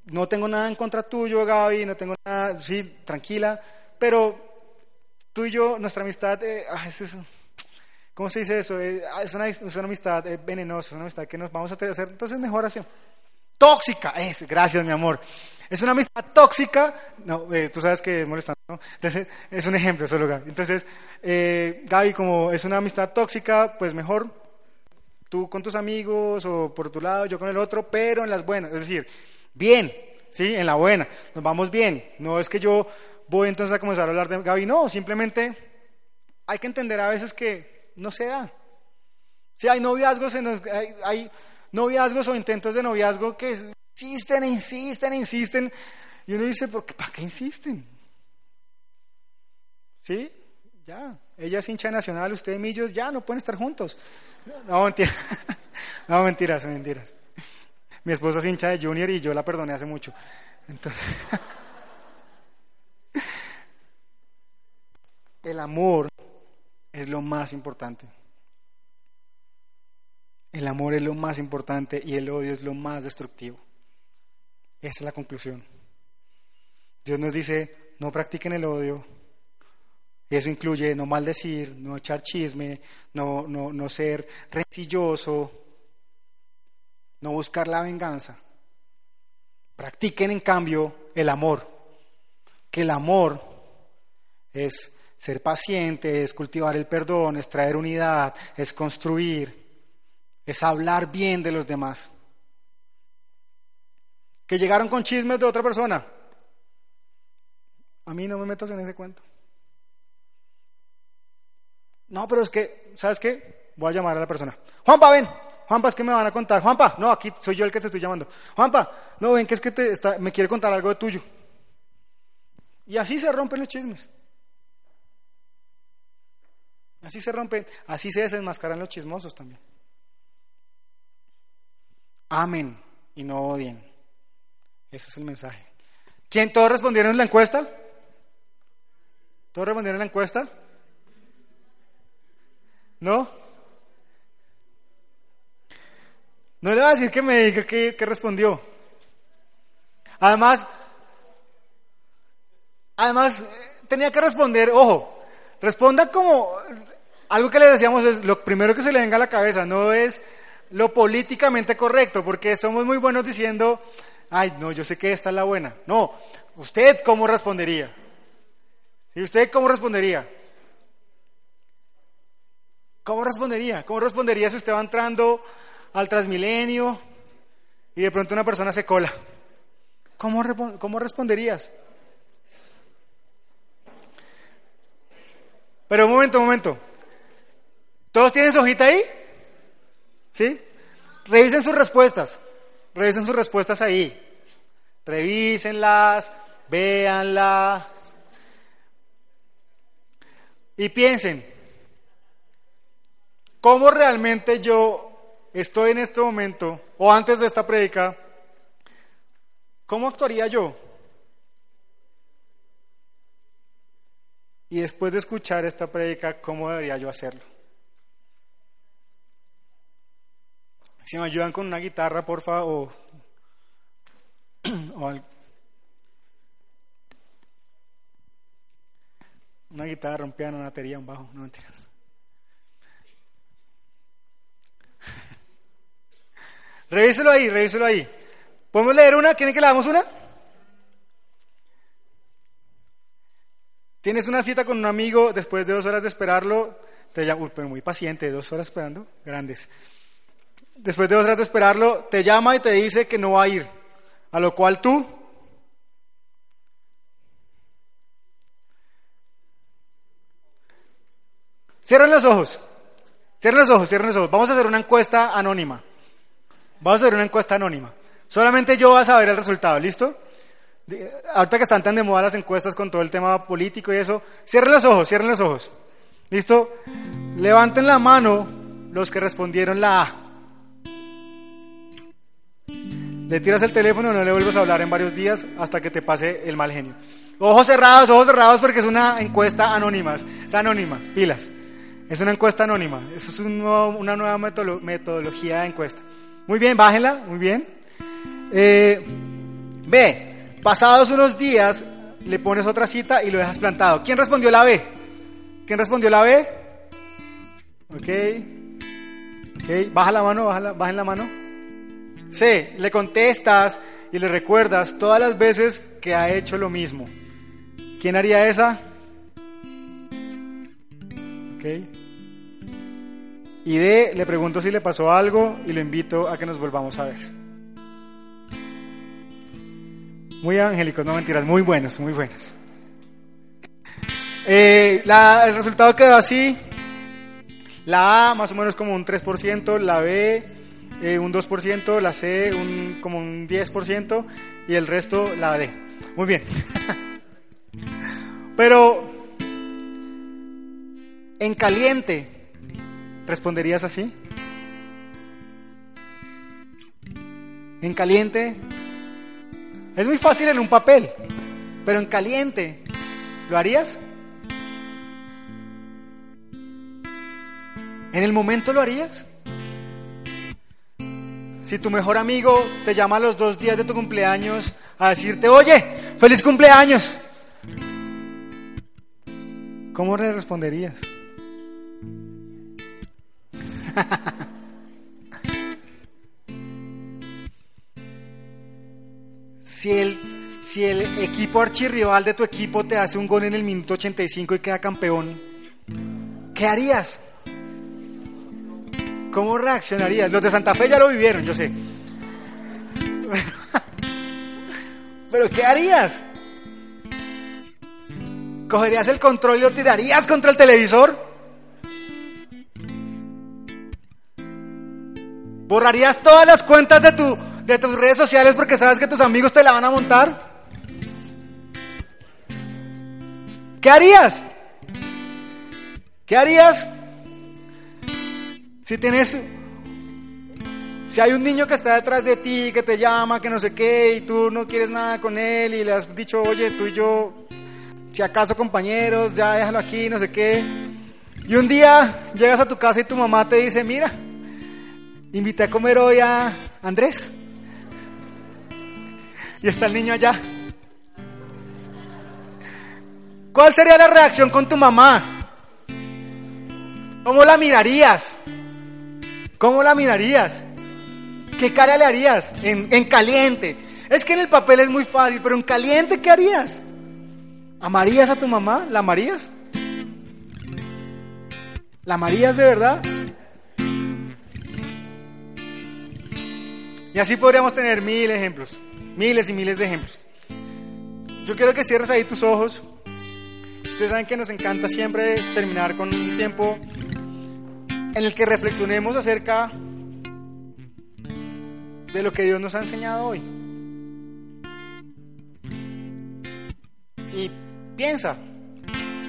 No tengo nada en contra tuyo, Gaby, no tengo nada, sí, tranquila, pero tú y yo, nuestra amistad, eh, ah, es, ¿cómo se dice eso? Eh, ah, es, una, es, una, amistad eh, venenosa, es una amistad que nos vamos a hacer, entonces mejor así. Tóxica, es, gracias mi amor. Es una amistad tóxica, no, tú sabes que es molestando, ¿no? Entonces, es un ejemplo solo, Gaby. Entonces, Gaby, como es una amistad tóxica, pues mejor tú con tus amigos o por tu lado, yo con el otro, pero en las buenas, es decir, bien, ¿sí? En la buena, nos vamos bien. No es que yo voy entonces a comenzar a hablar de Gaby, no, simplemente hay que entender a veces que no se da. Sí, hay noviazgos, hay, hay noviazgos o intentos de noviazgo que insisten, insisten, insisten, y uno dice, ¿por qué, ¿para qué insisten? ¿Sí? Ya, ella es hincha nacional, usted y Millos, ya no pueden estar juntos. No, mentiras. No, mentiras, mentiras. Mi esposa es hincha de Junior y yo la perdoné hace mucho. Entonces, el amor es lo más importante. El amor es lo más importante y el odio es lo más destructivo. Esa es la conclusión. Dios nos dice, no practiquen el odio, y eso incluye no maldecir, no echar chisme, no, no, no ser rencilloso, no buscar la venganza. Practiquen en cambio el amor, que el amor es ser paciente, es cultivar el perdón, es traer unidad, es construir, es hablar bien de los demás. Que llegaron con chismes de otra persona. A mí no me metas en ese cuento. No, pero es que, ¿sabes qué? Voy a llamar a la persona. Juanpa, ven. Juanpa, es que me van a contar. Juanpa, no, aquí soy yo el que te estoy llamando. Juanpa, no, ven que es que te me quiere contar algo de tuyo. Y así se rompen los chismes. Así se rompen, así se desenmascaran los chismosos también. Amen y no odien. Eso es el mensaje. ¿Quién? ¿Todos respondieron en la encuesta? ¿Todos respondieron en la encuesta? ¿No? No le voy a decir que me diga que, respondió. Además, además tenía que responder, ojo, responda como algo que le decíamos es lo primero que se le venga a la cabeza, no es lo políticamente correcto, porque somos muy buenos diciendo, ay, no, yo sé que esta es la buena. No, usted cómo respondería. ¿Y usted cómo respondería? ¿Cómo respondería? ¿Cómo respondería si usted va entrando al Transmilenio y de pronto una persona se cola? ¿Cómo, cómo responderías? Pero un momento, un momento. ¿Todos tienen su hojita ahí? ¿Sí? Revisen sus respuestas. Revisen sus respuestas ahí. Revísenlas, véanla. Y piensen, ¿cómo realmente yo estoy en este momento, o antes de esta prédica, cómo actuaría yo? Y después de escuchar esta prédica, ¿cómo debería yo hacerlo? Si me ayudan con una guitarra, por favor, o, o una guitarra, un piano, una batería, un bajo, no mentiras. revíselo ahí, revíselo ahí. ¿Podemos leer una? ¿Quieren que leamos una? Tienes una cita con un amigo, después de dos horas de esperarlo, te llama, pero muy paciente, dos horas esperando, grandes. Después de dos horas de esperarlo, te llama y te dice que no va a ir, a lo cual tú Cierren los ojos. Cierren los ojos, cierren los ojos. Vamos a hacer una encuesta anónima. Vamos a hacer una encuesta anónima. Solamente yo voy a saber el resultado, ¿listo? Ahorita que están tan de moda las encuestas con todo el tema político y eso, cierren los ojos, cierren los ojos. ¿Listo? Levanten la mano los que respondieron la A. Le tiras el teléfono y no le vuelves a hablar en varios días hasta que te pase el mal genio. Ojos cerrados, ojos cerrados porque es una encuesta anónima. Es anónima, pilas. Es una encuesta anónima. Es una nueva metodología de encuesta. Muy bien, bájenla, muy bien. Eh, B, pasados unos días le pones otra cita y lo dejas plantado. ¿Quién respondió la B? ¿Quién respondió la B? Ok. Ok, baja la mano, baja la, bajen la mano. C, le contestas y le recuerdas todas las veces que ha hecho lo mismo. ¿Quién haría esa? Y D, le pregunto si le pasó algo y lo invito a que nos volvamos a ver. Muy angélicos, no mentiras, muy buenos, muy buenos. Eh, el resultado quedó así. La A más o menos como un 3%, la B eh, un 2%, la C un, como un 10% y el resto la D. Muy bien. Pero en caliente, ¿responderías así? En caliente, es muy fácil en un papel, pero en caliente, ¿lo harías? ¿En el momento lo harías? Si tu mejor amigo te llama a los dos días de tu cumpleaños a decirte, oye, feliz cumpleaños, ¿cómo le responderías? si, el, si el equipo archirrival de tu equipo te hace un gol en el minuto 85 y queda campeón, ¿qué harías? ¿Cómo reaccionarías? Los de Santa Fe ya lo vivieron, yo sé. Pero ¿qué harías? ¿Cogerías el control y lo tirarías contra el televisor? ¿Borrarías todas las cuentas de, tu, de tus redes sociales porque sabes que tus amigos te la van a montar? ¿Qué harías? ¿Qué harías si tienes, si hay un niño que está detrás de ti, que te llama, que no sé qué, y tú no quieres nada con él y le has dicho, oye, tú y yo, si acaso compañeros, ya déjalo aquí, no sé qué. Y un día llegas a tu casa y tu mamá te dice, mira, invité a comer hoy a Andrés. Y está el niño allá. ¿Cuál sería la reacción con tu mamá? ¿Cómo la mirarías? ¿Cómo la mirarías? ¿Qué cara le harías? En, en, caliente. Es que en el papel es muy fácil, pero en caliente, ¿qué harías? ¿Amarías a tu mamá? ¿La amarías? ¿La amarías de verdad? Y así podríamos tener mil ejemplos, miles y miles de ejemplos. Yo quiero que cierres ahí tus ojos. Ustedes saben que nos encanta siempre terminar con un tiempo en el que reflexionemos acerca de lo que Dios nos ha enseñado hoy. Piensa,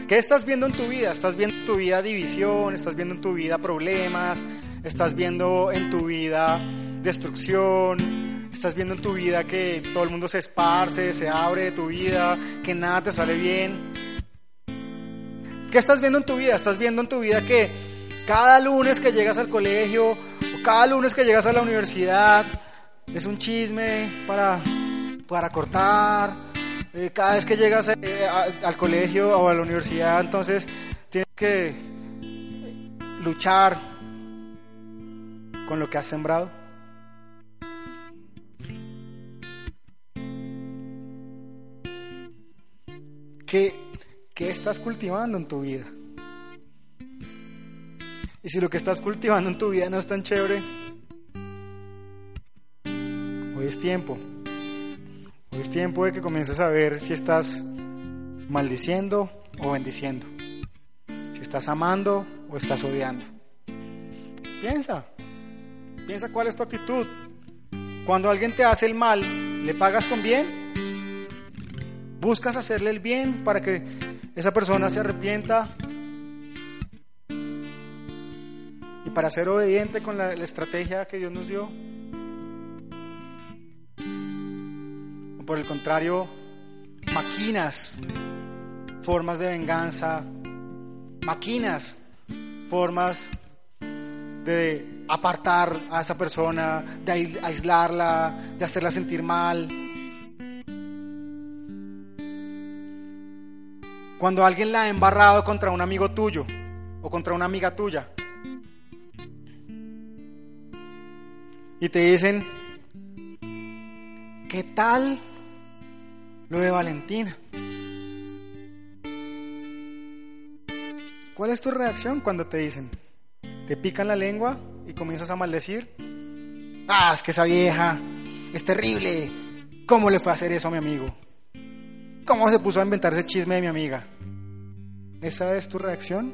¿qué estás viendo en tu vida? ¿Estás viendo en tu vida división? ¿Estás viendo en tu vida problemas? ¿Estás viendo en tu vida destrucción? ¿Estás viendo en tu vida que todo el mundo se esparce, se abre de tu vida, que nada te sale bien? ¿Qué estás viendo en tu vida? ¿Estás viendo en tu vida que cada lunes que llegas al colegio o cada lunes que llegas a la universidad es un chisme para, para cortar? Eh, cada vez que llegas eh, al colegio o a la universidad, entonces tienes que luchar con lo que has sembrado. ¿Qué, ¿Qué estás cultivando en tu vida? Y si lo que estás cultivando en tu vida no es tan chévere, hoy es tiempo. Hoy es tiempo de que comiences a ver si estás maldiciendo o bendiciendo. Si estás amando o estás odiando. Piensa. Piensa cuál es tu actitud. Cuando alguien te hace el mal, ¿le pagas con bien? ¿Buscas hacerle el bien para que esa persona se arrepienta? Para ser obediente con la, estrategia que Dios nos dio. O por el contrario, maquinas formas de venganza, maquinas formas de apartar a esa persona, de aislarla, de hacerla sentir mal. Cuando alguien la ha embarrado contra un amigo tuyo o contra una amiga tuya y te dicen, ¿qué tal lo de Valentina? ¿Cuál es tu reacción cuando te dicen? ¿Te pican la lengua? y comienzas a maldecir. Ah, es que esa vieja es terrible. ¿Cómo le fue a hacer eso a mi amigo? ¿Cómo se puso a inventar ese chisme de mi amiga? ¿Esa es tu reacción?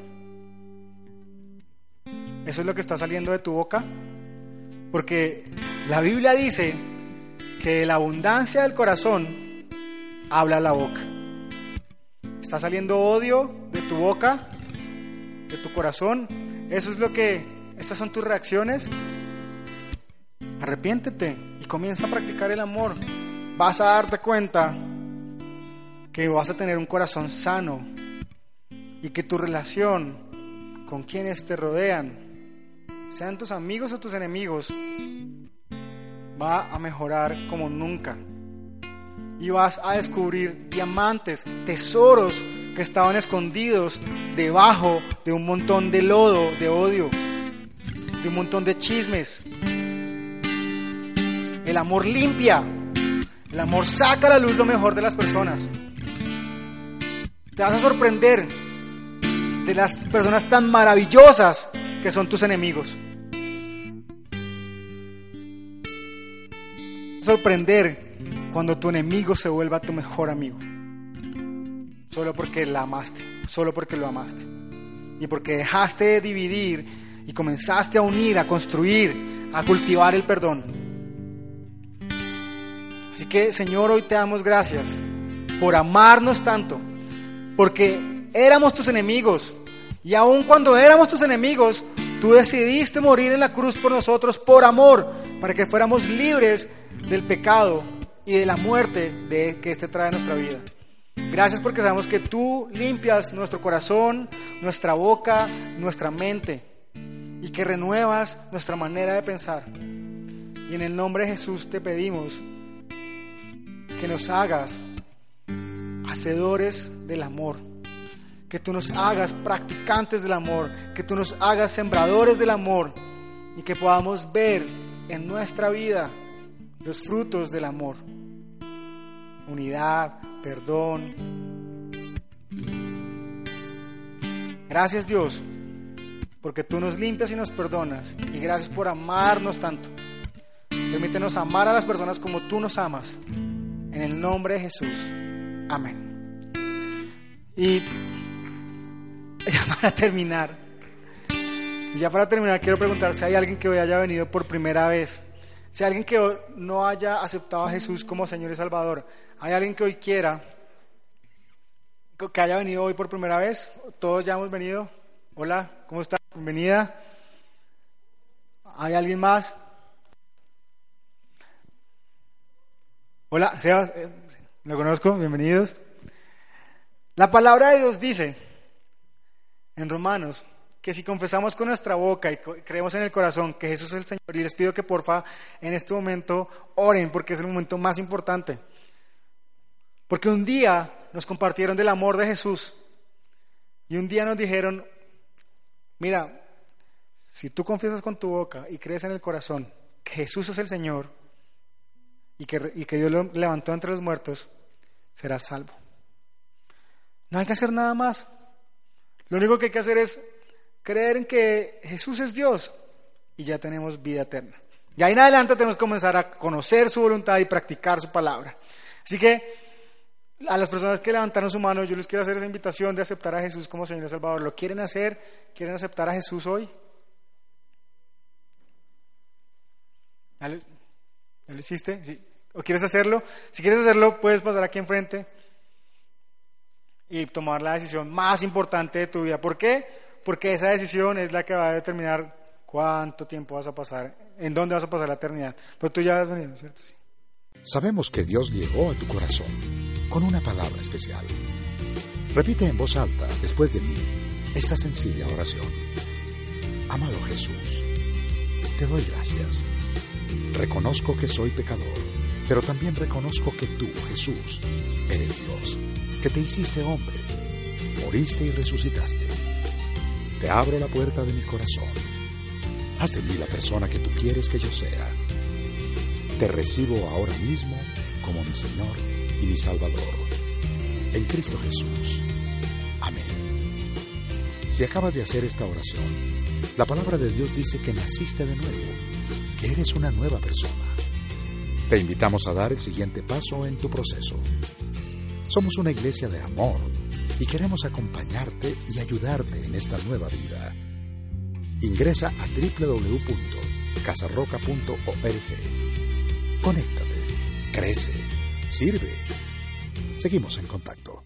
¿Eso es lo que está saliendo de tu boca? Porque la Biblia dice que la abundancia del corazón habla la boca. Está saliendo odio de tu boca, de tu corazón. Eso es lo que estas son tus reacciones. Arrepiéntete y comienza a practicar el amor. Vas a darte cuenta que vas a tener un corazón sano y que tu relación con quienes te rodean, sean tus amigos o tus enemigos, va a mejorar como nunca. Y vas a descubrir diamantes, tesoros que estaban escondidos debajo de un montón de lodo, de odio un montón de chismes. El amor limpia. El amor saca a la luz lo mejor de las personas. Te vas a sorprender de las personas tan maravillosas que son tus enemigos. Sorprender cuando tu enemigo se vuelva tu mejor amigo. Solo porque la amaste, solo porque lo amaste. Y porque dejaste de dividir y comenzaste a unir, a construir, a cultivar el perdón. Así que Señor, hoy te damos gracias por amarnos tanto, porque éramos tus enemigos y aun cuando éramos tus enemigos, tú decidiste morir en la cruz por nosotros por amor, para que fuéramos libres del pecado y de la muerte de que este trae a nuestra vida. Gracias porque sabemos que tú limpias nuestro corazón, nuestra boca, nuestra mente y que renuevas nuestra manera de pensar. Y en el nombre de Jesús te pedimos que nos hagas hacedores del amor, que tú nos hagas practicantes del amor, que tú nos hagas sembradores del amor y que podamos ver en nuestra vida los frutos del amor. Unidad, perdón. Gracias Dios porque tú nos limpias y nos perdonas. Y gracias por amarnos tanto. Permítenos amar a las personas como tú nos amas. En el nombre de Jesús. Amén. Y ya para terminar, ya para terminar quiero preguntar si hay alguien que hoy haya venido por primera vez. Si hay alguien que no haya aceptado a Jesús como Señor y Salvador. Hay alguien que hoy quiera que haya venido hoy por primera vez. Todos ya hemos venido. Hola, ¿cómo está? Bienvenida. ¿Hay alguien más? Hola, Sebas, eh, lo conozco, bienvenidos. La palabra de Dios dice en Romanos que si confesamos con nuestra boca y creemos en el corazón que Jesús es el Señor, y les pido que porfa en este momento oren porque es el momento más importante. Porque un día nos compartieron del amor de Jesús y un día nos dijeron, mira, si tú confiesas con tu boca y crees en el corazón que Jesús es el Señor y que, y que Dios lo levantó entre los muertos, serás salvo. No hay que hacer nada más. Lo único que hay que hacer es creer en que Jesús es Dios y ya tenemos vida eterna. Y ahí en adelante tenemos que comenzar a conocer su voluntad y practicar su palabra. Así que a las personas que levantaron su mano, yo les quiero hacer esa invitación de aceptar a Jesús como Señor y Salvador. ¿Lo quieren hacer? ¿Quieren aceptar a Jesús hoy? ¿Ya lo, hiciste? ¿O quieres hacerlo? Si quieres hacerlo, puedes pasar aquí enfrente y tomar la decisión más importante de tu vida. ¿Por qué? porque esa decisión es la que va a determinar cuánto tiempo vas a pasar, en dónde vas a pasar la eternidad. Pero tú ya has venido, ¿cierto? Sabemos que Dios llegó a tu corazón con una palabra especial. Repite en voz alta, después de mí, esta sencilla oración. Amado Jesús, te doy gracias. Reconozco que soy pecador, pero también reconozco que tú, Jesús, eres Dios, que te hiciste hombre, moriste y resucitaste te abro la puerta de mi corazón. Haz de mí la persona que tú quieres que yo sea. Te recibo ahora mismo como mi Señor y mi Salvador. En Cristo Jesús. Amén. Si acabas de hacer esta oración, la palabra de Dios dice que naciste de nuevo, que eres una nueva persona. Te invitamos a dar el siguiente paso en tu proceso. Somos una iglesia de amor y queremos acompañarte y ayudarte en esta nueva vida. Ingresa a www.casarroca.org. Conéctate, crece, sirve. Seguimos en contacto.